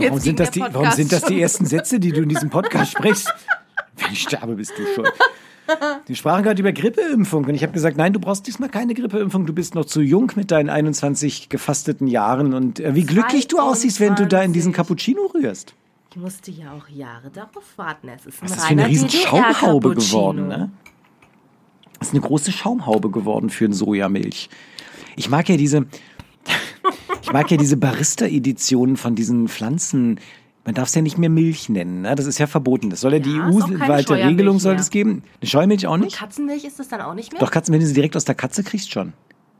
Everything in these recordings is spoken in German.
Warum Jetzt sind, das die, warum sind das die schon. ersten Sätze, die du in diesem Podcast sprichst? Wenn ich sterbe, bist du schuld. Die sprachen gerade über Grippeimpfung und ich habe gesagt, nein, du brauchst diesmal keine Grippeimpfung. Du bist noch zu jung mit deinen 21 gefasteten Jahren und äh, wie glücklich du aussiehst, wenn du da in diesen 22. Cappuccino rührst. Ich musste ja auch Jahre darauf warten. Es ist ein Das ist für eine riesen Schaumhaube geworden, ne? Das ist eine große Schaumhaube geworden für eine Sojamilch. Ich mag ja diese, ich mag ja diese Barista-Editionen von diesen Pflanzen. Man darf es ja nicht mehr Milch nennen, ne? Das ist ja verboten. Das soll ja, die Ja, keine EU-weite Regelung soll es geben. Eine Scheumilch auch Und nicht? Katzenmilch ist das dann auch nicht mehr? Doch Katzen, wenn du sie direkt aus der Katze kriegst, schon.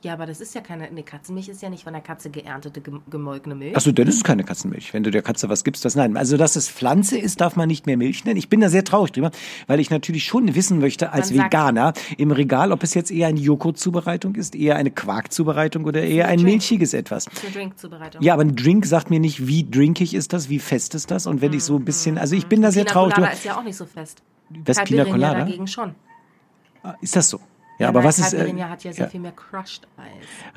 Ja, aber das ist ja keine. Nee, Katzenmilch ist ja nicht von der Katze geerntete, gem- gemolkene Milch. Achso, dann ist es keine Katzenmilch. Wenn du der Katze was gibst, das nein. Also, dass es Pflanze ist, darf man nicht mehr Milch nennen. Ich bin da sehr traurig drüber, weil ich natürlich schon wissen möchte, als Man Veganer im Regal, ob es jetzt eher eine Joghurtzubereitung ist, eher eine Quarkzubereitung oder eher ein Drink. milchiges etwas. Das eine Drinkzubereitung. Ja, aber ein Drink sagt mir nicht, wie drinkig ist das, wie fest ist das. Und wenn ich so ein bisschen, also ich bin da sehr Pina traurig Colada ist ja auch nicht so fest. Was, Pina Colada? dagegen schon. Ist das so? Ja, aber was ist. Äh, hat ja sehr ja. viel mehr Crushed Eis.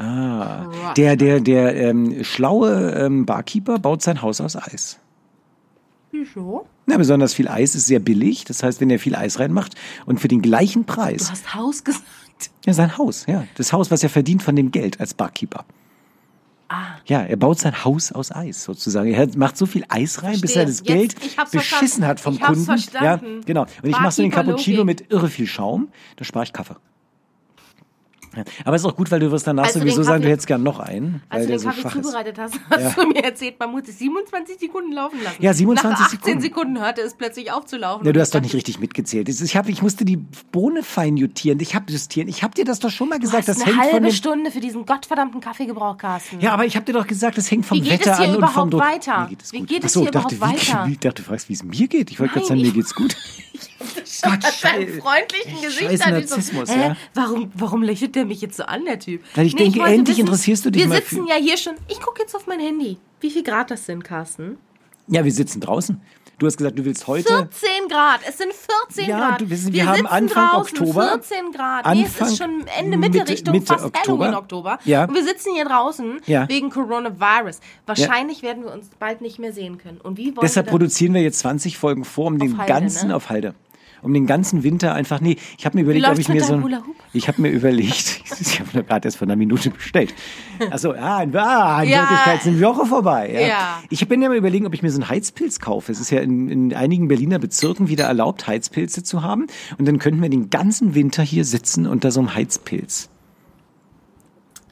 Ah, Crushed der, der, der ähm, schlaue ähm, Barkeeper baut sein Haus aus Eis. Wieso? Na, besonders viel Eis ist sehr billig. Das heißt, wenn er viel Eis reinmacht und für den gleichen Du Preis. hast Haus gesagt. Ja, sein Haus, ja. Das Haus, was er verdient von dem Geld als Barkeeper. Ah. Ja, er baut sein Haus aus Eis sozusagen. Er macht so viel Eis rein, bis er das Verstehe. Geld Jetzt- hab's beschissen verstanden. hat vom Ich Kunden. verstanden. Ja, genau. Und ich mache so den Cappuccino Barkeeper-Logik. mit irre viel Schaum. Da spare ich Kaffee. Ja. Aber ist auch gut, weil du wirst danach Als du sowieso sagen, du hättest gern noch einen, Als du den so Kaffee zubereitet hast, hast du mir erzählt, man muss es 27 Sekunden laufen lassen. Ja, 27 Nach 18 Sekunden. Sekunden hörte es plötzlich auf zu laufen. Ja, du ich hast doch nicht richtig mitgezählt. Das Ich, hab, ich musste die Bohne fein justieren. Ich habe justieren. Ich habe dir das doch schon mal Du gesagt. hast Das eine hängt von halbe dem, Stunde für diesen gottverdammten Kaffee gebraucht, Carsten. Ja, aber ich habe dir doch gesagt, das hängt vom Wie Wetter an und vom Druck. weiter? Mir geht es Wie gut. geht es Ach so, hier ich dachte, überhaupt wie, weiter? Ich dachte, du fragst, wie es mir geht. Ich wollte gerade sagen, mir ich- geht's gut. Gott, Gott, seinem freundlichen scheiß Gesicht an. Ich so, Narzissmus, ja. warum lächelt der mich jetzt so an, der Typ? Weil ich denke, wollte endlich interessierst du dich Wir mal sitzen für- ja hier schon. Ich gucke jetzt auf mein Handy. Wie viel Grad das sind, Carsten? Ja, wir sitzen draußen. Du hast gesagt, du willst heute. 14 Grad. Es sind 14 Ja, Grad. du, wir sind- wir haben Anfang draußen, Oktober. 14 Grad. nee, es Anfang- ist schon Ende, Mitte, Mitte- Richtung Mitte fast Oktober. Halloween Oktober. Ja. Und wir sitzen hier draußen Ja. wegen Coronavirus. Wahrscheinlich werden wir uns bald nicht mehr sehen können. Und wie wollen Deshalb wir produzieren wir jetzt 20 Folgen vor, um den Halde, ganzen ne? auf Halde. Um den ganzen Winter einfach, nee, ich habe mir überlegt, ob ich mir so ein, ich habe mir überlegt, ich habe gerade erst vor einer Minute bestellt. Achso, ah, in, ah, in Ja. Wirklichkeit sind wir Woche vorbei. Ja. Ja. Ich bin ja mal überlegen, ob ich mir so einen Heizpilz kaufe. Es ist ja in, in einigen Berliner Bezirken wieder erlaubt, Heizpilze zu haben. Und dann könnten wir den ganzen Winter hier sitzen unter so einem Heizpilz.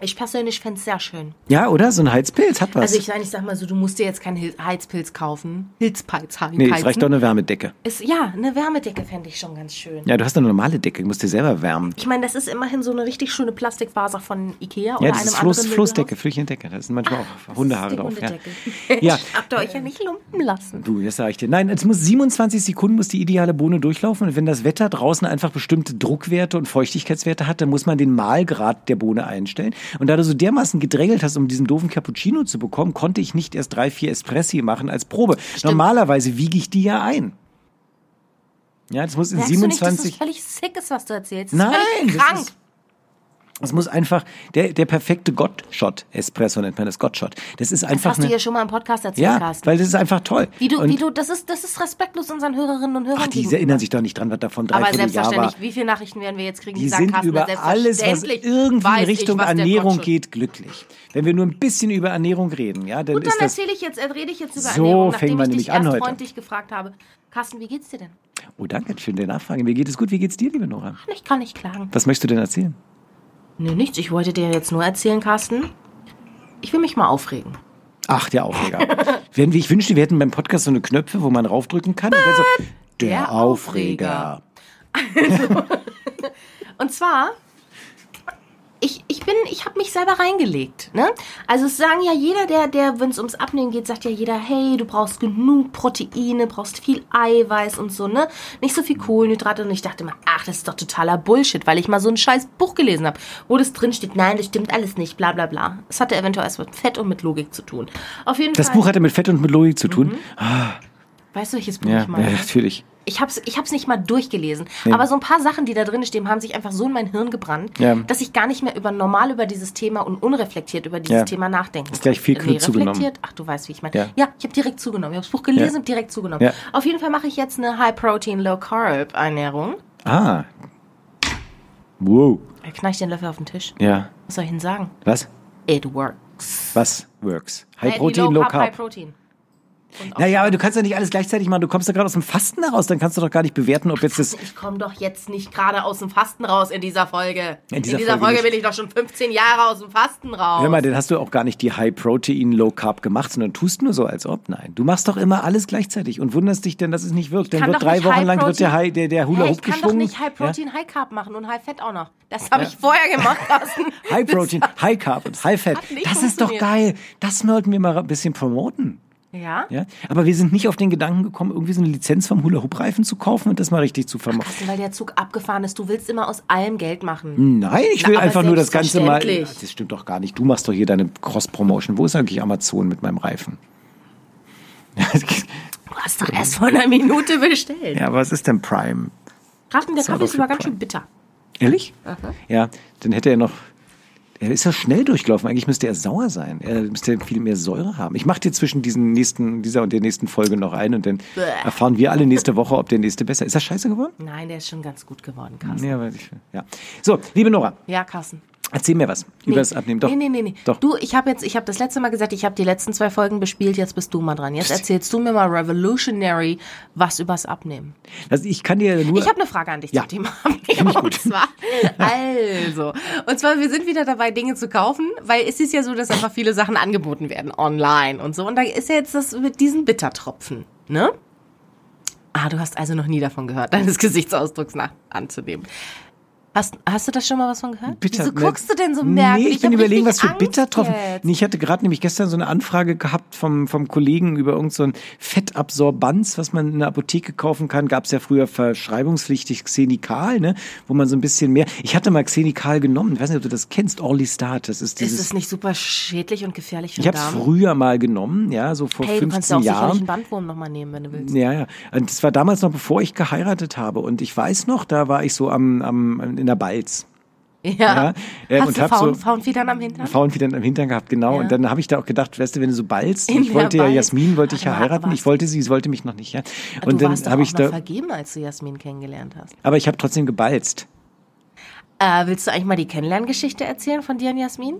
Ich persönlich fände es sehr schön. Ja, oder? So ein Heizpilz hat was. Also ich, ich sag mal so, du musst dir jetzt keinen Hil- Heizpilz kaufen. Hilzpilz haben. nee, es reicht doch eine Wärmedecke. Ist, ja, eine Wärmedecke fände ich schon ganz schön. Ja, du hast eine normale Decke, du musst dir selber wärmen. Ich meine, das ist immerhin so eine richtig schöne Plastikfaser von Ikea oder Ja, das einem ist Floß, anderen Floßdecke, Flüchendecke. Da sind manchmal auch Hundehaare drauf. Ja. Hundedecke. Ja. Ich habt ihr euch ja nicht lumpen lassen. Du, das sag ich dir. Nein, es muss 27 Sekunden muss die ideale Bohne durchlaufen. Und wenn das Wetter draußen einfach bestimmte Druckwerte und Feuchtigkeitswerte hat, dann muss man den Mahlgrad der Bohne einstellen. Und da du so dermaßen gedrängelt hast, um diesen doofen Cappuccino zu bekommen, konnte ich nicht erst drei, vier Espressi machen als Probe. Normalerweise wiege ich die ja ein. Ja, das muss in Merkst du nicht, dass 27. das völlig sick ist, was du erzählst? Das Nein, ist völlig das krank. ist- Es muss einfach der, der perfekte Gott-Shot, Espresso nennt man das Gott-Shot. Das ist das einfach hast du hier schon mal im Podcast erzählt, ja, Carsten. weil das ist einfach toll. Wie du, Und- wie du, das ist, das ist respektlos unseren Hörerinnen und Hörern Ach, die erinnern sich doch nicht dran, was davon drei Aber Vierteljahr war. selbstverständlich, wie viele Nachrichten werden wir jetzt kriegen, die, Die sagen, sind Carsten, über alles, was selbstverständlich irgendwie in ich, Richtung der Ernährung geht, glücklich. Wenn wir nur ein bisschen über Ernährung reden, ja, dann Gut, dann das. erzähle ich jetzt, äh, rede ich jetzt über So Ernährung, nachdem ich dich erst heute. freundlich gefragt habe. Carsten, wie geht's dir denn? Oh, danke für die Nachfrage. Mir geht es gut. Wie geht's dir, liebe Nora? Ich kann nicht klagen. Was möchtest du denn erzählen? Nee, nichts. Ich wollte dir jetzt nur erzählen, Carsten. Ich will mich mal aufregen. Ach, der Aufreger. Wenn ich wünschte, wir hätten beim Podcast so eine Knöpfe, wo man raufdrücken kann. So, der, Der Aufreger. Und zwar ich, ich bin, ich habe mich selber reingelegt. Ne? Also es sagen ja jeder, der, der, wenn es ums Abnehmen geht, sagt ja jeder, hey, du brauchst genug Proteine, brauchst viel Eiweiß und so, ne? Nicht so viel Kohlenhydrate. Und ich dachte immer, ach, das ist doch totaler Bullshit, weil ich mal so ein scheiß Buch gelesen habe, wo das drin steht, nein, das stimmt alles nicht, bla bla bla. Es hatte eventuell was mit Fett und mit Logik zu tun. Auf jeden Das Fall. Buch hatte mit Fett und mit Logik zu tun. weißt du, welches Buch Ja, ich meine? ja, natürlich. Ich hab's, ich hab's nicht mal durchgelesen. Aber so ein paar Sachen, die da drin stehen, haben sich einfach so in mein Hirn gebrannt, Ja. dass ich gar nicht mehr über normal über dieses Thema und unreflektiert über dieses Ja. Thema nachdenken. Ist gleich viel nee, zugenommen. Ach, du weißt, wie ich meine. Ja. Ja, ich habe direkt zugenommen. Ich habe das Buch gelesen und direkt zugenommen. Auf jeden Fall mache ich jetzt eine High-Protein, Low-Carb-Ernährung. Ah. Wow. Er knallt den Löffel auf den Tisch. Ja. Was soll ich Ihnen sagen? Was? It works. Was works? Äh, High Protein, Low High Carb. Protein. Naja, aber du kannst ja nicht alles gleichzeitig machen. Du kommst ja gerade aus dem Fasten heraus. Dann kannst du doch gar nicht bewerten, ob jetzt das. Ich komme doch jetzt nicht gerade aus dem Fasten raus in dieser Folge. In dieser Folge Folge nicht. bin ich doch schon 15 Jahre aus dem Fasten raus. Hör mal, dann hast du auch gar nicht die High Protein, Low Carb gemacht, sondern tust nur so, als ob. Nein. Du machst doch immer alles gleichzeitig und wunderst dich denn, dass es nicht wirkt. Dann wird drei Wochen lang wird der, High, der, der Hula Hey, Hoop ich kann doch geschwungen. nicht High Protein, High Carb machen und High Fett auch noch. Das habe ich vorher gemacht, Carsten. Ja. High Protein, High Carb und High Fat. hat nicht Das ist doch geil. Das sollten wir mal ein bisschen promoten. Ja? Ja? Aber wir sind nicht auf den Gedanken gekommen, irgendwie so eine Lizenz vom Hula Hoop Reifen zu kaufen und das mal richtig zu vermarkten. Carsten, weil der Zug abgefahren ist. Du willst immer aus allem Geld machen. Nein, ich Na, will aber einfach nur das Ganze mal. Das stimmt doch gar nicht. Du machst doch hier deine Cross-Promotion. Wo ist eigentlich Amazon mit meinem Reifen? Du hast doch erst vor einer Minute bestellt. ja, was ist denn Prime? Carsten, der Kaffee ist aber ganz schön bitter. Ehrlich? Ja, dann hätte er noch. Er ist ja schnell durchgelaufen. Eigentlich müsste er sauer sein. Er müsste viel mehr Säure haben. Ich mache dir zwischen diesen nächsten, dieser und der nächsten Folge noch ein und dann Bäh. erfahren wir alle nächste Woche, ob der nächste besser ist. Ist das scheiße geworden? Nein, der ist schon ganz gut geworden, Carsten. Ja, weiß ich. Ja. So, liebe Nora, Ja, Carsten. Erzähl mir was über das Abnehmen. Doch. Nee, nee, nee, nee. Doch. Du, ich habe jetzt, ich habe das letzte Mal gesagt, ich habe die letzten zwei Folgen bespielt, jetzt bist du mal dran. Jetzt erzählst du mir mal revolutionary was übers Abnehmen. Also ich kann dir nur. Ich habe eine Frage an dich Ja. zum Thema Abnehmen. Und zwar, also, und zwar, wir sind wieder dabei, Dinge zu kaufen, weil es ist ja so, dass einfach viele Sachen angeboten werden online und so. Und da ist ja jetzt das mit diesen Bittertropfen, ne? Ah, du hast also noch nie davon gehört, deines Gesichtsausdrucks nach anzunehmen. Hast, hast du das schon mal was von gehört? Bitter, Wieso guckst du denn so merkwürdig? Nee, ich bin hab überlegen, was für Angst Bittertropfen. jetzt. Nee, ich hatte gerade nämlich gestern so eine Anfrage gehabt vom, vom Kollegen über irgend so ein Fettabsorbanz, was man in der Apotheke kaufen kann. Gab es ja früher verschreibungspflichtig Xenikal, ne? wo man so ein bisschen mehr. Ich hatte mal Xenikal genommen. Ich weiß nicht, ob du das kennst. Orlistat. Das ist dieses. Ist es nicht super schädlich und gefährlich für ich habe es früher mal genommen, ja, so vor Hey, du kannst ja 15 auch sicherlich Jahren. einen Bandwurm nochmal nehmen, wenn du willst. Ja, ja. Und das war damals noch, bevor ich geheiratet habe. Und ich weiß noch, da war ich so am, am in der Balz. Ja. Ja, Hast und du hab Faun, so- Faunfedern am Hintern? Faunfedern am Hintern gehabt, genau. Ja. Und dann habe ich da auch gedacht, weißt du, wenn du so balzt, In ich wollte ja. Jasmin, wollte ich ja heiraten, ich wollte sie, sie wollte mich noch nicht, ja. du Und dann warst doch habe ich da, vergeben, als du Jasmin kennengelernt hast. aber ich habe trotzdem gebalzt. Äh, willst du eigentlich mal die Kennenlerngeschichte erzählen von dir und Jasmin?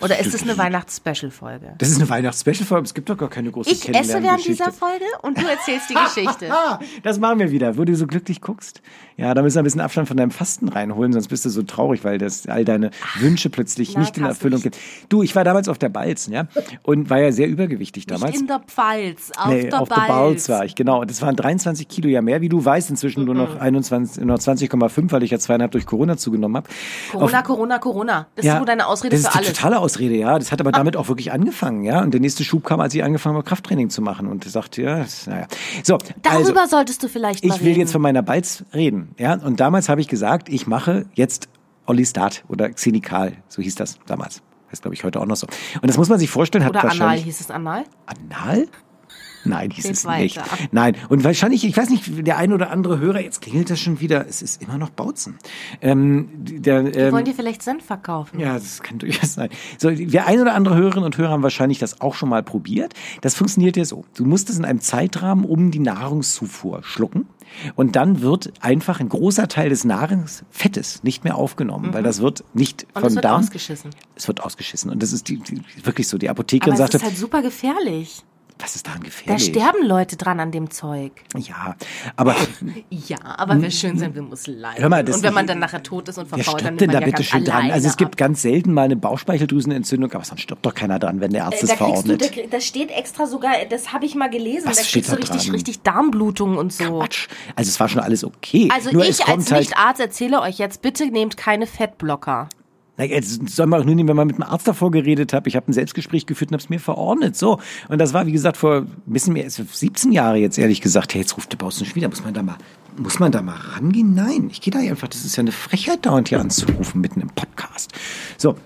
Oder ist es eine Weihnachts-Special-Folge? Das ist eine Weihnachts-Special-Folge, es gibt doch gar keine große Ich esse während dieser. Folge und du erzählst die Geschichte. Ah, das machen wir wieder, wo du so glücklich guckst. Ja, da müssen wir ein bisschen Abstand von deinem Fasten reinholen, sonst bist du so traurig, weil das all deine Wünsche plötzlich na, nicht in Erfüllung gehen. Du, ich war damals auf der Balz, ja, und war ja sehr übergewichtig damals. Nicht in der Pfalz, auf nee, der auf der Balz. Balz war ich, genau. Und das waren 23 Kilo ja mehr, wie du weißt. Inzwischen nur noch 21, nur noch 20,5, weil ich ja zweieinhalb durch Corona zugenommen habe. Corona, Corona, Corona. Das ist nur deine Ausrede das für ist alles. totale Ausrede, ja. Das hat aber damit auch wirklich angefangen, ja. Und der nächste Schub kam, als ich angefangen habe, Krafttraining zu machen. Und ich sagte, ja, das, naja. So, Darüber also, solltest du vielleicht mal ich will reden. jetzt von meiner Balz reden, ja. Und damals habe ich gesagt, ich mache jetzt Olistat oder Xenikal, so hieß das damals. Heißt, glaube ich, heute auch noch so. Und das muss man sich vorstellen, hat Oder Anal, hieß es Anal? Anal? Nein, hieß Red es weiter. nicht. Nein, und wahrscheinlich, ich weiß nicht, der ein oder andere Hörer, jetzt klingelt das schon wieder, es ist immer noch Bautzen. Ähm, der, ähm, wollen dir vielleicht Senf verkaufen. ja, das kann durchaus sein. So, der ein oder andere Hörerinnen und Hörer haben wahrscheinlich das auch schon mal probiert. Das funktioniert ja so. Du musst es in einem Zeitrahmen um die Nahrungszufuhr schlucken. Und dann wird einfach ein großer Teil des Nahrungsfettes nicht mehr aufgenommen, weil das wird nicht Mhm. Und vom es wird Darm. ausgeschissen. Es wird ausgeschissen. Und das ist die, die, wirklich so. Die Aber Apothekerin es sagte, ist halt super gefährlich. Was ist daran Da gefährlich? sterben Leute dran an dem Zeug. Ja, aber Ja, aber wer schön sein will, muss leiden. Hör mal, das und wenn man dann nachher tot ist und verfault, dann nimmt da man ja bitte schön dran? Also es gibt ab. ganz selten mal eine Bauchspeicheldrüsenentzündung, aber sonst stirbt doch keiner dran, wenn der Arzt es Äh, da kriegst du, verordnet. da, das steht extra sogar, das habe ich mal gelesen, Was da steht da richtig, dran? richtig Darmblutung und so. Quatsch. Also es war schon alles okay. Also Nur ich es als halt, Nicht-Arzt erzähle euch jetzt, bitte nehmt keine Fettblocker. Na, jetzt soll man auch nur nehmen, wenn man mit einem Arzt davor geredet hat. Ich habe ein Selbstgespräch geführt und habe es mir verordnet. So. Und das war, wie gesagt, vor ein bisschen mehr, 17 Jahre jetzt ehrlich gesagt. Hey, jetzt ruft der Bautzen schon wieder. Muss man da mal, muss man da mal rangehen? Nein, ich gehe da einfach. Das ist ja eine Frechheit, dauernd hier anzurufen, mitten im Podcast. So.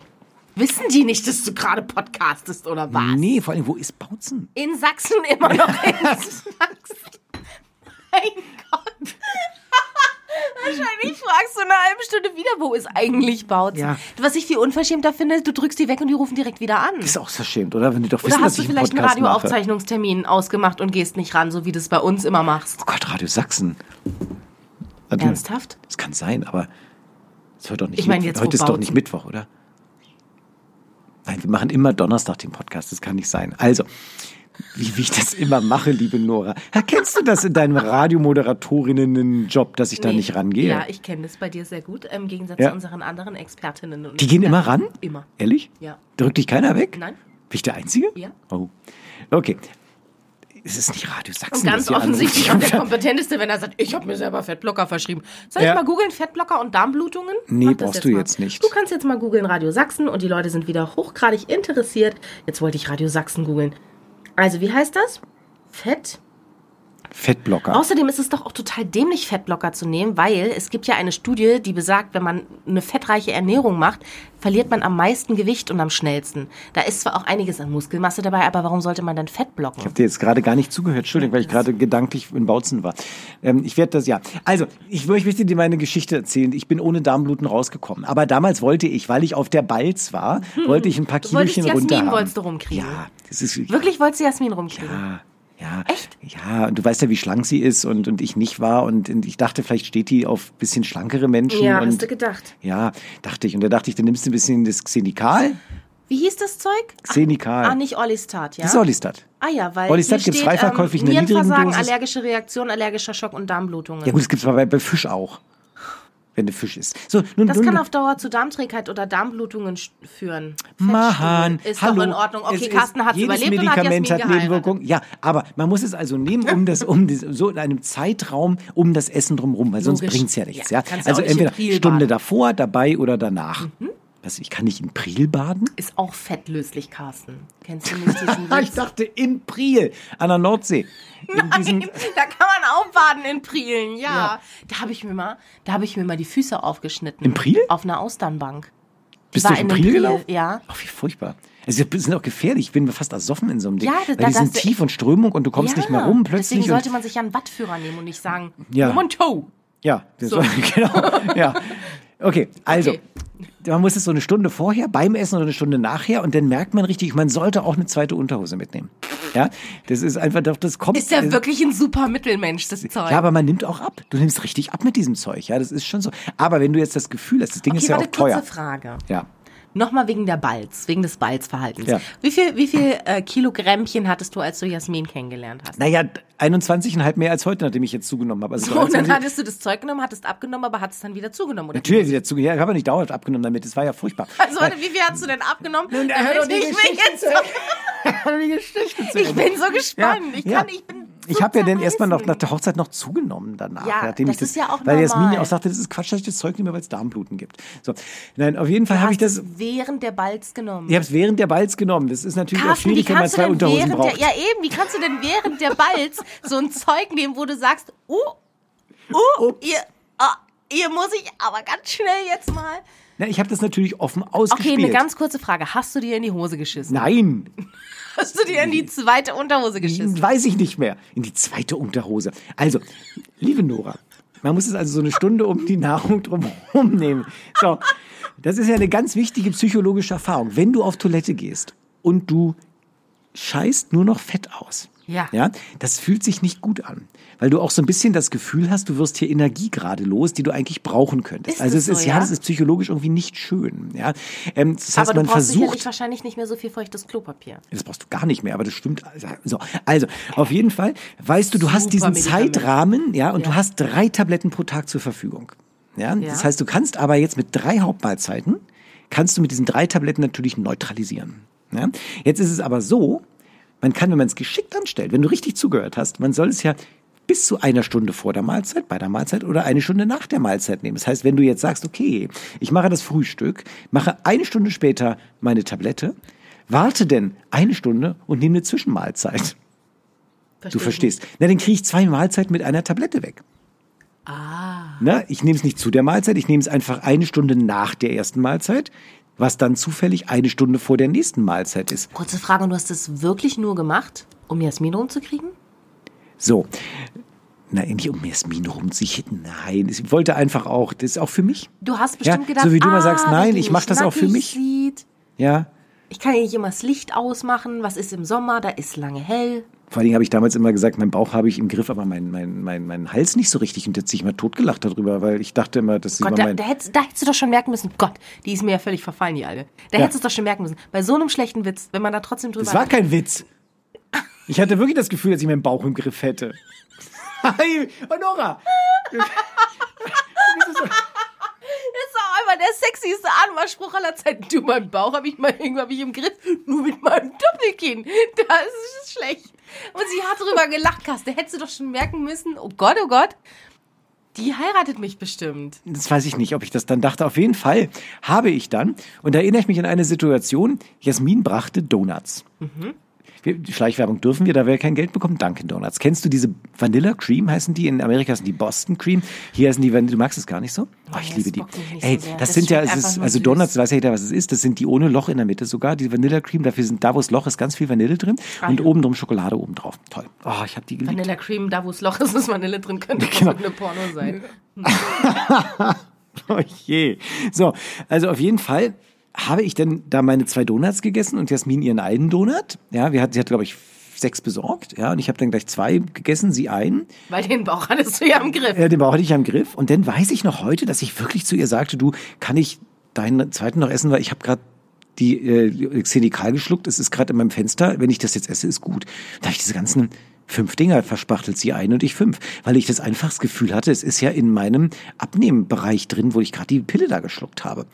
Wissen die nicht, dass du gerade podcastest oder was? Nee, vor allem, wo ist Bautzen? In Sachsen immer noch in Sachsen. Mein Gott. Wahrscheinlich fragst du eine halbe Stunde wieder, wo ist eigentlich Bautzen? Ja. Was ich viel unverschämter finde, du drückst die weg und die rufen direkt wieder an. Ist auch verschämt, oder? Wenn die doch Oder wissen, hast dass du ich einen vielleicht einen mache. Radioaufzeichnungstermin ausgemacht und gehst nicht ran, so wie du es bei uns immer machst? Oh Gott, Radio Sachsen. Warte. Ernsthaft? Das kann sein, aber es heute doch nicht. Ich Mittwoch. jetzt, heute ist doch nicht Mittwoch, oder? Nein, wir machen immer Donnerstag den Podcast. Das kann nicht sein. Also, wie, wie ich das immer mache, liebe Nora. Erkennst du das in deinem Radiomoderatorinnen-Job, dass ich da Nee. nicht rangehe? Ja, ich kenne das bei dir sehr gut, im Gegensatz Ja. zu unseren anderen Expertinnen. Und Die gehen immer ran? Immer. Ehrlich? Ja. Drückt dich keiner weg? Nein. Bin ich der Einzige? Ja. Oh. Okay. Es ist nicht Radio Sachsen. Und ganz offensichtlich auch der Kompetenteste, wenn er sagt, ich habe mir selber Fettblocker verschrieben. Soll Ja. ich mal googeln, Fettblocker und Darmblutungen? Nee, Mach brauchst du mal. jetzt nicht. Du kannst jetzt mal googeln Radio Sachsen und die Leute sind wieder hochgradig interessiert. Jetzt wollte ich Radio Sachsen googeln. Also, wie heißt das? Fett. Fettblocker. Außerdem ist es doch auch total dämlich, Fettblocker zu nehmen, weil es gibt ja eine Studie, die besagt, wenn man eine fettreiche Ernährung macht, verliert man am meisten Gewicht und am schnellsten. Da ist zwar auch einiges an Muskelmasse dabei, aber warum sollte man dann Fett blocken? Ich habe dir jetzt gerade gar nicht zugehört, Entschuldigung, weil ich gerade gedanklich in Bautzen war. Ähm, ich werde das, ja. Also, ich, ich möchte dir meine Geschichte erzählen. Ich bin ohne Darmbluten rausgekommen. Aber damals wollte ich, weil ich auf der Balz war, wollte ich ein paar Kilochen runter Jasmin haben. wolltest du rumkriegen. Ja, das ist... Wirklich wolltest du Jasmin rumkriegen? Ja, ja. Echt? Ja, und du weißt ja, wie schlank sie ist und, und ich nicht war. Und, und ich dachte, vielleicht steht die auf bisschen schlankere Menschen. Ja, und, hast du gedacht. Ja, dachte ich. Und da dachte ich, dann nimmst du ein bisschen das Xenikal. Wie hieß das Zeug? Xenikal. Ah, nicht Orlistat, ja? Das ist Olistat. Ah ja, weil Orlistat hier gibt's steht, freiverkäuflich ähm, in der niedrigen Dosis. allergische Reaktion, allergischer Schock und Darmblutungen. Ja gut, das gibt's aber bei, bei Fisch auch. Wenn der Fisch ist. So, nun, das nun, kann auf Dauer zu Darmträgheit oder Darmblutungen führen. Mahan. Ist hallo. doch in Ordnung. Okay, Es Carsten hat überlebt und hat Medikament Jasmin hat geheiratet. Nebenwirkungen. Ja, aber man muss es also nehmen, um das, um das, so in einem Zeitraum um das Essen drumherum, weil sonst Logisch. bringt's ja nichts. Ja, Ja, also entweder Stunde baden. Mhm. davor, dabei oder danach. Was, ich kann nicht in Priel baden? Ist auch fettlöslich, Carsten. Kennst du nicht diesen Ah, ich Witz? dachte in Priel, an der Nordsee. Nein, da kann man auch baden in Prielen, ja. Ja. Da habe ich mir mal, da habe ich mir mal die Füße aufgeschnitten. In Priel? Auf einer Austernbank. Bist du in Priel Priel, gelaufen? ja. Ach, wie furchtbar. Also, die sind auch gefährlich. Ich bin fast ersoffen in so einem Ding. Ja, da- Weil die sind das- tief und Strömung und du kommst nicht mehr rum plötzlich. Deswegen sollte man sich ja einen Wattführer nehmen und nicht sagen, Ja. Momento. Ja, das So. genau. Ja. Okay, also. Okay. Man muss es so eine Stunde vorher beim Essen oder eine Stunde nachher und dann merkt man richtig, man sollte auch eine zweite Unterhose mitnehmen. Ja, das ist einfach doch, das kommt. Ist ja äh, wirklich ein super Mittelmensch, das Zeug. Ja, aber man nimmt auch ab. Du nimmst richtig ab mit diesem Zeug. Ja, das ist schon so. Aber wenn du jetzt das Gefühl hast, das Ding okay, ist ja warte, auch teuer. kurze Frage. Ja. Nochmal wegen der Balz, wegen des Balzverhaltens. Ja. Wie viel, wie viel äh, Kilogrammchen hattest du, als du Jasmin kennengelernt hast? Naja, 21,5 mehr als heute, nachdem ich jetzt zugenommen habe. Also So, und dann 23 hattest du das Zeug genommen, hattest abgenommen, aber hattest dann wieder zugenommen, oder? Natürlich wieder zu. Ja, ich habe nicht dauerhaft abgenommen damit. Das war ja furchtbar. Also, warte, wie viel hast du denn abgenommen? Nun, Damit ich mich jetzt zu Ich bin so gespannt. Ich ja. kann, ich bin. Ich habe ja dann erstmal noch nach der Hochzeit noch zugenommen danach. Ja, nachdem das ich das, ist ja auch Weil Jasmin normal. ja auch sagte, das ist Quatsch, dass ich das Zeug nehme, weil es Darmbluten gibt. So, nein, auf jeden Fall habe ich das. während der Balz genommen. Ich habe es während der Balz genommen. Das ist natürlich auch Carsten, wie schwierig, wenn man zwei Unterhosen braucht. der, ja eben, wie kannst du denn während der Balz so ein Zeug nehmen, wo du sagst, uh, uh, ihr, ah, ihr muss ich aber ganz schnell jetzt mal. Na, ich habe das natürlich offen Okay, ausgespielt. eine ganz kurze Frage. Hast du dir in die Hose geschissen? Nein, Hast du dir in die zweite Unterhose geschissen? weiß ich nicht mehr. In die zweite Unterhose. Also, liebe Nora, man muss es also so eine Stunde um die Nahrung drumherum nehmen. So, das ist ja eine ganz wichtige psychologische Erfahrung. Wenn du auf Toilette gehst und du scheißt nur noch Fett aus. Ja. Ja, das fühlt sich nicht gut an, weil du auch so ein bisschen das Gefühl hast, du wirst hier Energie gerade los, die du eigentlich brauchen könntest. Ist also es ist so, ja, ja? das ist psychologisch irgendwie nicht schön. Ja, ähm, das heißt, aber du man versucht, wahrscheinlich nicht mehr so viel feuchtes Klopapier. das brauchst du gar nicht mehr, aber das stimmt. So, also auf jeden Fall, weißt du, du hast Super diesen Medikament. Zeitrahmen, ja, und Ja. du hast drei Tabletten pro Tag zur Verfügung. Ja, Ja. das heißt, du kannst aber jetzt mit drei Hauptmahlzeiten kannst du mit diesen drei Tabletten natürlich neutralisieren. Ja? Jetzt ist es aber so, man kann, wenn man es geschickt anstellt, wenn du richtig zugehört hast, man soll es ja bis zu einer Stunde vor der Mahlzeit, bei der Mahlzeit oder eine Stunde nach der Mahlzeit nehmen. Das heißt, wenn du jetzt sagst, okay, ich mache das Frühstück, mache eine Stunde später meine Tablette, warte denn eine Stunde und nehme eine Zwischenmahlzeit. Du verstehst. Na, dann kriege ich zwei Mahlzeiten mit einer Tablette weg. Ah. Na, ich nehme es nicht zu der Mahlzeit, ich nehme es einfach eine Stunde nach der ersten Mahlzeit, was dann zufällig eine Stunde vor der nächsten Mahlzeit ist. Kurze Frage, und du hast das wirklich nur gemacht, um Jasmin rumzukriegen? So. Nein, nicht um Jasmin rumzusichern. Nein, ich wollte einfach auch, das ist auch für mich. Du hast bestimmt ja, gedacht, so wie du ah, mal sagst, wenn nein, ich mache das auch für mich. Sieht. Ja. Ich kann ja nicht immer das Licht ausmachen. Was ist im Sommer? Da ist lange hell. Vor allen Dingen habe ich damals immer gesagt, mein Bauch habe ich im Griff, aber mein, mein, mein, mein Hals nicht so richtig. Und jetzt sich mal totgelacht darüber, weil ich dachte immer, das ist Gott, immer da, mein. da, hättest, da hättest du doch schon merken müssen. Gott, die ist mir ja völlig verfallen, die Alte. Da Ja. hättest du es doch schon merken müssen. Bei so einem schlechten Witz, wenn man da trotzdem drüber Das war kein Witz. Ich hatte wirklich das Gefühl, dass ich meinen Bauch im Griff hätte. Hi, Honora! Das ist doch einmal der sexyste Anmachspruch aller Zeiten. Du, mein Bauch habe ich mal irgendwann hab ich im Griff, nur mit meinem Doppelkinn. Das ist schlecht. Und sie hat drüber gelacht, Kaste. Hättest du doch schon merken müssen, oh Gott, oh Gott, die heiratet mich bestimmt. Das weiß ich nicht, ob ich das dann dachte. Auf jeden Fall habe ich dann, und da erinnere ich mich an eine Situation, Jasmin brachte Donuts. Wir, die Schleichwerbung dürfen wir, da wir kein Geld bekommen. Dunkin' Donuts. Kennst du diese Vanilla Cream heißen die? In Amerika sind die Boston Cream. Hier heißen die Vanilla. Du magst es gar nicht so? Oh, ich Nee, liebe die. Ey, das, Das sind ja, es ist, also süß. Donuts, weiß ja jeder, was es ist. Das sind die ohne Loch in der Mitte sogar. Die Vanilla Cream, dafür sind, da wo es Loch ist, ganz viel Vanille drin. und ja. oben drum Schokolade oben drauf. Toll. Oh, ich habe die geliebt. Vanilla Cream, da wo es Loch ist, ist Vanille drin, könnte Genau. eine Porno sein. Oh je. So, also auf jeden Fall habe ich dann da meine zwei Donuts gegessen und Jasmin ihren einen Donut. Ja, wir hat, sie hat, glaube ich, sechs besorgt. Ja, und ich habe dann gleich zwei gegessen, sie einen. Weil den Bauch hattest du ja im Griff. Ja, den Bauch hatte ich am Griff. Und dann weiß ich noch heute, dass ich wirklich zu ihr sagte, du, kann ich deinen zweiten noch essen, weil ich habe gerade die äh, Xenikal geschluckt, es ist gerade in meinem Fenster, wenn ich das jetzt esse, ist gut. Da habe ich diese ganzen fünf Dinger verspachtelt, sie ein und ich fünf, weil ich das einfach das Gefühl hatte, es ist ja in meinem Abnehmbereich drin, wo ich gerade die Pille da geschluckt habe.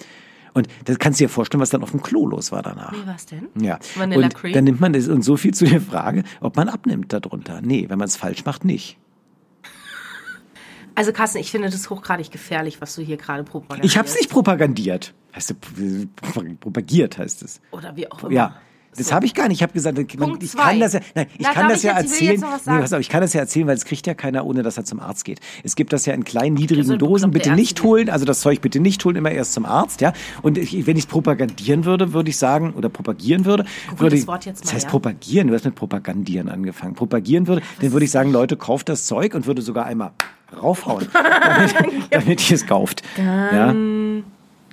Und das kannst du dir vorstellen, was dann auf dem Klo los war danach. Wie was denn? Ja. Vanilla und Cream? dann nimmt man das und so viel zu der Frage, ob man abnimmt darunter. Nee, wenn man es falsch macht, nicht. Also Carsten, ich finde das hochgradig gefährlich, was du hier gerade propagandierst. Ich habe es nicht propagandiert. Heißt du, propagiert heißt es. Oder wie auch immer. Ja. Das So. habe ich gar nicht. Ich habe gesagt, man, ich kann das ja, nein, ich Na, kann das ich ja jetzt- erzählen. was Nee, pass auf, ich kann das ja erzählen, weil es kriegt ja keiner, ohne dass er zum Arzt geht. Es gibt das ja in kleinen, niedrigen so Dosen. Bitte nicht holen. Also das Zeug bitte nicht holen, immer erst zum Arzt, ja. Und ich, wenn ich es propagandieren würde, würde ich sagen, oder propagieren würde, Google würde das ich, Wort jetzt das mal, heißt ja. propagieren. Du hast mit propagandieren angefangen. Propagieren würde, dann würde ich sagen, Leute, kauft das Zeug und würde sogar einmal raufhauen, damit, damit ihr es kauft. Ja.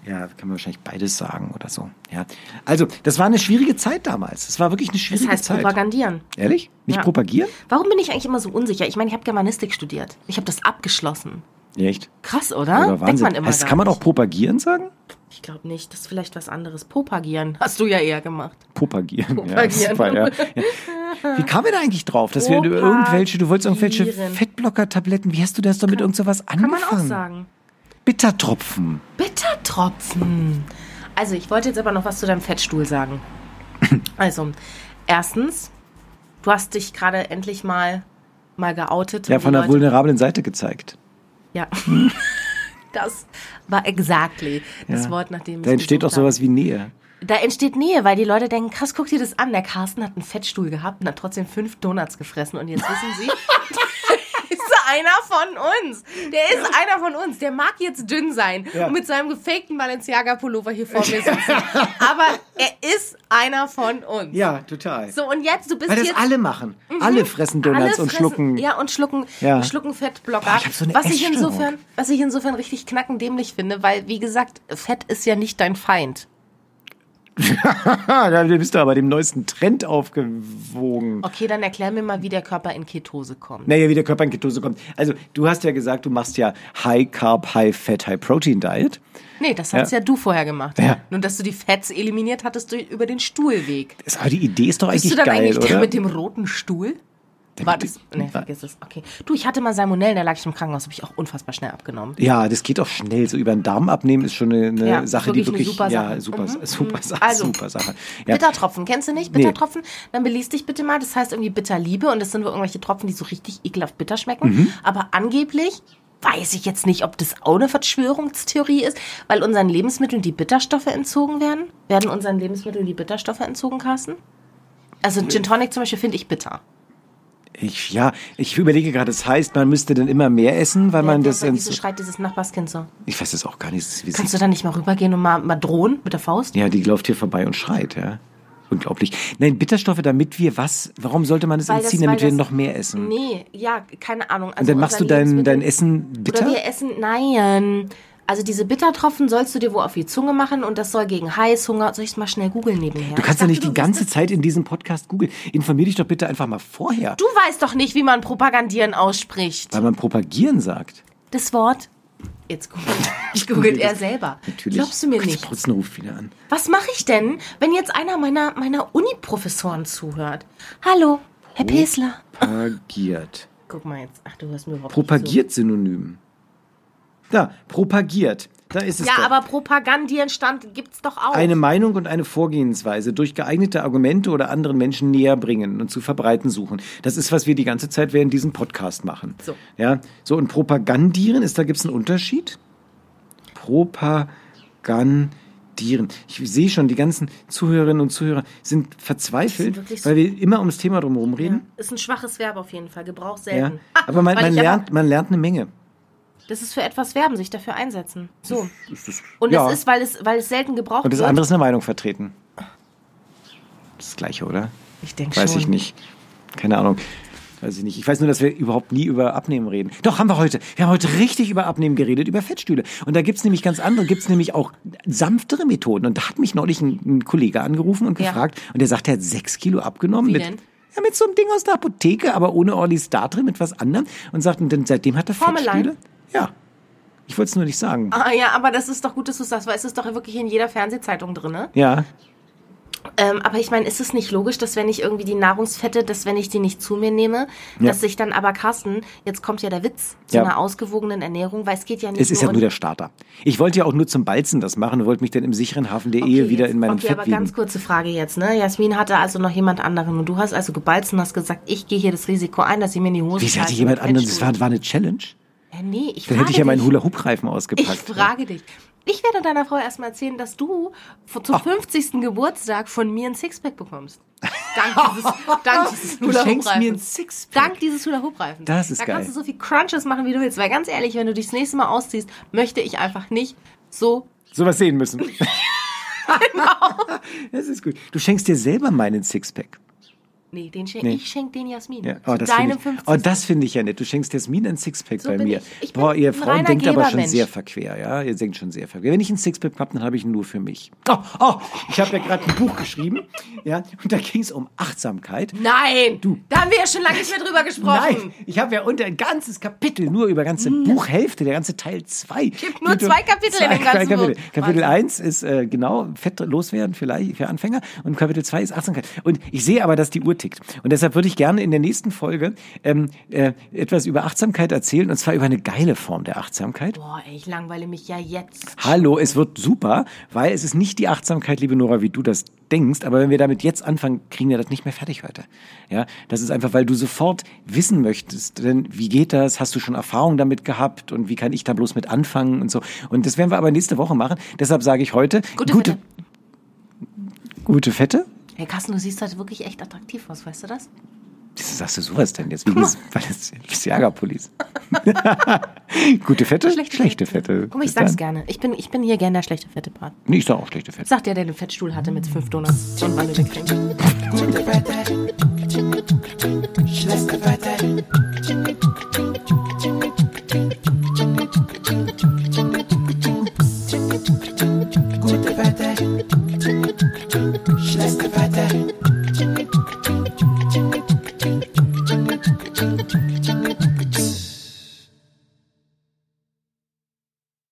Ja, kann man wahrscheinlich beides sagen oder so. Ja. Also, das war eine schwierige Zeit damals. Es war wirklich eine Das schwierige heißt Zeit. propagandieren. Ehrlich? Nicht Ja. propagieren? Warum bin ich eigentlich immer so unsicher? Ich meine, ich habe Germanistik studiert. Ich habe das abgeschlossen. Echt? Krass, oder? Oder Denkt man immer heißt, kann man auch propagieren sagen? Ich glaube nicht. Das ist vielleicht was anderes. Propagieren. Hast du ja eher gemacht. Propagieren. Propagieren. Ja, super, ja. Wie kam wir da eigentlich drauf? Dass wir irgendwelche, du wolltest irgendwelche Fettblocker-Tabletten, wie hast du das doch mit irgend sowas Kann angefangen? man auch sagen. Bittertropfen. Bittertropfen. Also, ich wollte jetzt aber noch was zu deinem Fettstuhl sagen. Also, erstens, du hast dich gerade endlich mal mal geoutet. Ja, von der Leute- vulnerablen Seite gezeigt. Ja. Das war exactly das Ja. Wort, nach dem ich Da entsteht auch sowas wie Nähe. Da entsteht Nähe, weil die Leute denken, krass, guck dir das an. Der Carsten hat einen Fettstuhl gehabt und hat trotzdem fünf Donuts gefressen. Und jetzt wissen sie, einer von uns. Der ist einer von uns. Der mag jetzt dünn sein Ja. und mit seinem gefakten Balenciaga-Pullover hier vor mir sitzen. Aber er ist einer von uns. Ja, total. So, und jetzt, du bist Weil das jetzt... alle machen. Alle fressen Donuts Alle und fressen- schlucken. Ja, und schlucken, Ja. schlucken Fettblocker. Boah, ich so eine was, ich insofern, was ich insofern richtig knackendämlich finde, weil, wie gesagt, Fett ist ja nicht dein Feind. Da bist du aber dem neuesten Trend aufgewogen. Okay, dann erklär mir mal, wie der Körper in Ketose kommt. Naja, wie der Körper in Ketose kommt. Also, du hast ja gesagt, du machst ja High Carb, High Fat, High Protein Diet. Nee, das hast ja. du vorher gemacht. Ja. Nur, dass du die Fetts eliminiert hattest durch, über den Stuhlweg. Das, aber die Idee ist doch Bist eigentlich du dann geil, eigentlich der oder? mit dem roten Stuhl? War das? Nee, vergiss es. Okay. Du, ich hatte mal Salmonellen, da lag ich im Krankenhaus, habe ich auch unfassbar schnell abgenommen. Ja, das geht auch schnell. So über den Darm abnehmen ist schon eine, eine Ja, Sache, wirklich die wirklich super ja super, Mhm. super Sache, Also, super Sache. Ja. Bittertropfen, kennst du nicht? Nee. Bittertropfen? Dann beließ dich bitte mal. Das heißt irgendwie Bitterliebe und das sind wohl irgendwelche Tropfen, die so richtig ekelhaft bitter schmecken. Mhm. Aber angeblich weiß ich jetzt nicht, ob das auch eine Verschwörungstheorie ist, weil unseren Lebensmitteln die Bitterstoffe entzogen werden. Werden unseren Lebensmitteln die Bitterstoffe entzogen, Carsten? Also Gin Tonic zum Beispiel finde ich bitter. Ich, ja, ich überlege gerade, das heißt, man müsste dann immer mehr essen, weil man Ja, das. weil ins- Wieso schreit dieses Nachbarskind so? Ich weiß das auch gar nicht. Wie Kannst du da nicht mal rübergehen und mal, mal drohen mit der Faust? ja, die läuft hier vorbei und schreit, ja. Unglaublich. Nein, Bitterstoffe, damit wir was? Warum sollte man es Weil das- entziehen, damit weil wir das- noch mehr essen? Nee, ja, keine Ahnung. Also und dann machst du dein, dein Essen bitter? Oder wir essen, nein. Also diese Bittertropfen sollst du dir wo auf die Zunge machen und das soll gegen Heißhunger. Soll ich es mal schnell googeln nebenher? Du kannst ja nicht die ganze Zeit in diesem Podcast googeln. Informier dich doch bitte einfach mal vorher, Du weißt doch nicht, wie man propagandieren ausspricht. weil man propagieren sagt. Das Wort. Jetzt googelt, ich googelt er selber. Natürlich. Glaubst du mir Gott, nicht? Spritzen ruft wieder an. Was mache ich denn, wenn jetzt einer meiner, meiner Uni-Professoren zuhört? Hallo, Herr Pesler. Propagiert. Guck mal jetzt. Ach, du hörst mir überhaupt Propagiert Synonym. Da, propagiert. Da ist es. Ja, doch. aber Propagandieren stand gibt's doch auch. eine Meinung und eine Vorgehensweise durch geeignete Argumente oder anderen Menschen näher bringen und zu verbreiten suchen. Das ist, was wir die ganze Zeit während diesem Podcast machen. So. Ja, so und propagandieren ist, da gibt es einen Unterschied. Propagandieren. Ich sehe schon, die ganzen Zuhörerinnen und Zuhörer sind verzweifelt, sind weil wir immer ums Thema drumherum reden. Ist ein schwaches Verb auf jeden Fall. Gebrauch Ja. selten. Aber man, man, lernt, man lernt eine Menge. Das ist für etwas werben, sich dafür einsetzen. So. Und ja. es ist, weil es, weil es selten gebraucht Und das wird. andere ist eine Meinung vertreten. Das Gleiche, oder? ich denke schon. Weiß ich nicht. Keine Ahnung. Weiß ich nicht. Ich weiß nur, dass wir überhaupt nie über Abnehmen reden. Doch, haben wir heute. Wir haben heute richtig über Abnehmen geredet, über Fettstühle. Und da gibt's nämlich ganz andere, gibt's nämlich auch sanftere Methoden. Und da hat mich neulich ein, ein Kollege angerufen und Ja. gefragt, und der sagt, er hat sechs Kilo abgenommen. Wie mit, denn? Ja, mit so einem Ding aus der Apotheke, aber ohne Orlistat drin, mit was anderem. Und sagt, und dann, seitdem hat er Formeline? Fettstühle. Ja. Ich wollte es nur nicht sagen. Ah ja, aber das ist doch gut, dass du sagst, weil es ist doch wirklich in jeder Fernsehzeitung drin. Ne? Ja. Ähm, aber ich meine, ist es nicht logisch, dass wenn ich irgendwie die Nahrungsfette, dass wenn ich die nicht zu mir nehme, Ja. dass ich dann aber Carsten, jetzt kommt ja der Witz zu Ja. einer ausgewogenen Ernährung, weil es geht ja nicht Es ist ja nur nur um- der Starter. Ich wollte ja auch nur zum Balzen das machen und wollte mich dann im sicheren Hafen der Okay, Ehe wieder jetzt- in meinem Okay, Fett aber wiegen. ganz kurze Frage jetzt, ne? Jasmin hatte also noch jemand anderen und du hast also gebalzt und hast gesagt, ich gehe hier das Risiko ein, dass sie mir in die Hose Wie hatte jemand anderen? Das war, war eine Challenge? Äh, nee, ich Dann hätte ich ja meinen. Hula-Hoop-Reifen Ich ausgepackt. frage dich. Ich werde deiner Frau erstmal erzählen, dass du zum 50. Geburtstag von mir ein Sixpack bekommst. Dank dieses, dank dieses Du schenkst mir ein. Sixpack. Dank dieses Hula-Hoop-Reifens. Das ist da geil. kannst du so viel Crunches machen, wie du willst. Weil ganz ehrlich, wenn du dich das nächste Mal ausziehst, möchte ich einfach nicht so Sowas sehen müssen. Genau. Das ist gut. Du schenkst dir selber meinen Sixpack. Nee, den schenk, Nee. ich schenk den Jasmin. Ja. Zu Oh, das finde deinem ich, 50. oh, das finde ich ja nett. Du schenkst Jasmin ein Sixpack So bei mir. ich. Ich Boah, ihr Frauen denkt aber schon sehr verquer, ja? Ihr denkt schon sehr verquer. Wenn ich ein Sixpack habe, dann habe ich ihn nur für mich. Oh, oh, ich habe ja gerade ein Buch geschrieben, ja, und da ging es um Achtsamkeit. Nein! Du. Da haben wir ja schon lange nicht mehr drüber gesprochen. Nein, ich habe ja unter ein ganzes Kapitel nur über ganze Buchhälfte, der ganze Teil 2. Gibt nur zwei Kapitel in dem ganzen Kapitel. Buch. Kapitel Wahnsinn. 1 ist äh, genau Fett loswerden für, Lei- für Anfänger und Kapitel 2 ist Achtsamkeit. Und ich sehe aber, dass die Uhr tickt. Und deshalb würde ich gerne in der nächsten Folge ähm, äh, etwas über Achtsamkeit erzählen und zwar über eine geile Form der Achtsamkeit. Boah, ey, ich langweile mich ja jetzt. Hallo, es wird super, weil es ist nicht die Achtsamkeit, liebe Nora, wie du das denkst, aber wenn wir damit jetzt anfangen, kriegen wir das nicht mehr fertig heute. Ja, das ist einfach, weil du sofort wissen möchtest, denn wie geht das? Hast du schon Erfahrung damit gehabt und wie kann ich da bloß mit anfangen und so? Und das werden wir aber nächste Woche machen. Deshalb sage ich heute Gute gute, Fette. gute Fette. Hey Carsten, du siehst heute wirklich echt attraktiv aus, weißt du das? Wieso sagst du sowas denn jetzt? Wegen des, weil das ist die Ärgerpolice. gute Fette, schlechte, Fette. Guck mal, ich Bis sag's dann. gerne. Ich bin, ich bin hier gerne der schlechte fette Part. Nee, ich sag auch schlechte Fette. Sagt der, der den Fettstuhl hatte mit fünf Donuts. Du wegkriegst. Schlechte Wette.